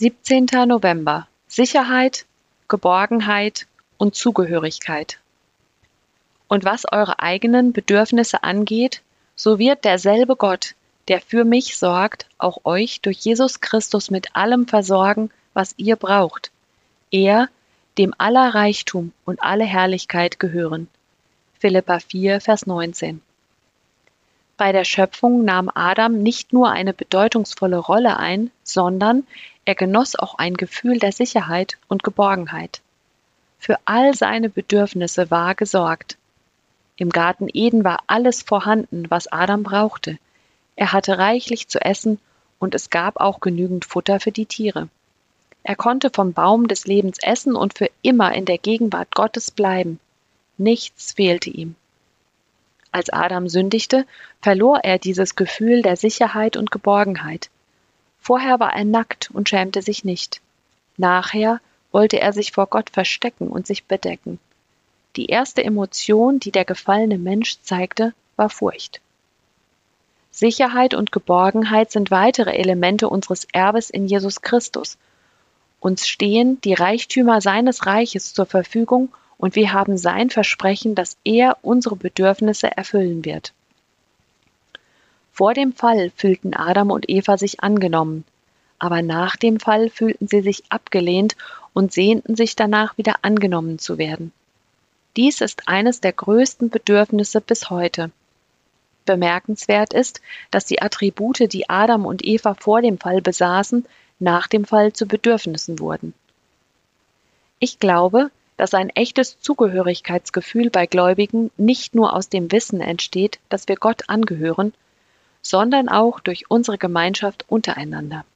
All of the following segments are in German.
17. November Sicherheit, Geborgenheit und Zugehörigkeit. Und was eure eigenen Bedürfnisse angeht, so wird derselbe Gott, der für mich sorgt, auch euch durch Jesus Christus mit allem versorgen, was ihr braucht. Er, dem aller Reichtum und alle Herrlichkeit gehören. Philippa 4, Vers 19. Bei der Schöpfung nahm Adam nicht nur eine bedeutungsvolle Rolle ein, sondern er genoss auch ein Gefühl der Sicherheit und Geborgenheit. Für all seine Bedürfnisse war gesorgt. Im Garten Eden war alles vorhanden, was Adam brauchte. Er hatte reichlich zu essen und es gab auch genügend Futter für die Tiere. Er konnte vom Baum des Lebens essen und für immer in der Gegenwart Gottes bleiben. Nichts fehlte ihm. Als Adam sündigte, verlor er dieses Gefühl der Sicherheit und Geborgenheit. Vorher war er nackt und schämte sich nicht. Nachher wollte er sich vor Gott verstecken und sich bedecken. Die erste Emotion, die der gefallene Mensch zeigte, war Furcht. Sicherheit und Geborgenheit sind weitere Elemente unseres Erbes in Jesus Christus. Uns stehen die Reichtümer seines Reiches zur Verfügung und wir haben sein Versprechen, dass er unsere Bedürfnisse erfüllen wird. Vor dem Fall fühlten Adam und Eva sich angenommen, aber nach dem Fall fühlten sie sich abgelehnt und sehnten sich danach wieder angenommen zu werden. Dies ist eines der größten Bedürfnisse bis heute. Bemerkenswert ist, dass die Attribute, die Adam und Eva vor dem Fall besaßen, nach dem Fall zu Bedürfnissen wurden. Ich glaube, dass ein echtes Zugehörigkeitsgefühl bei Gläubigen nicht nur aus dem Wissen entsteht, dass wir Gott angehören, sondern auch durch unsere Gemeinschaft untereinander.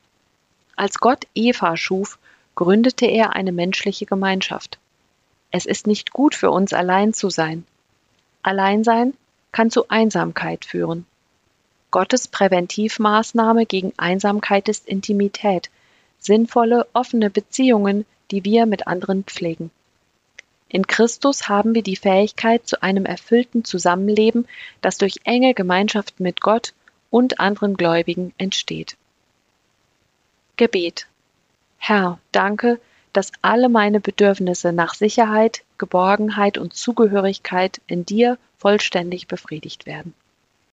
Als Gott Eva schuf, gründete er eine menschliche Gemeinschaft. Es ist nicht gut für uns allein zu sein. Alleinsein kann zu Einsamkeit führen. Gottes Präventivmaßnahme gegen Einsamkeit ist Intimität, sinnvolle, offene Beziehungen, die wir mit anderen pflegen. In Christus haben wir die Fähigkeit zu einem erfüllten Zusammenleben, das durch enge Gemeinschaft mit Gott und anderen Gläubigen entsteht. Gebet. Herr, danke, dass alle meine Bedürfnisse nach Sicherheit, Geborgenheit und Zugehörigkeit in dir vollständig befriedigt werden.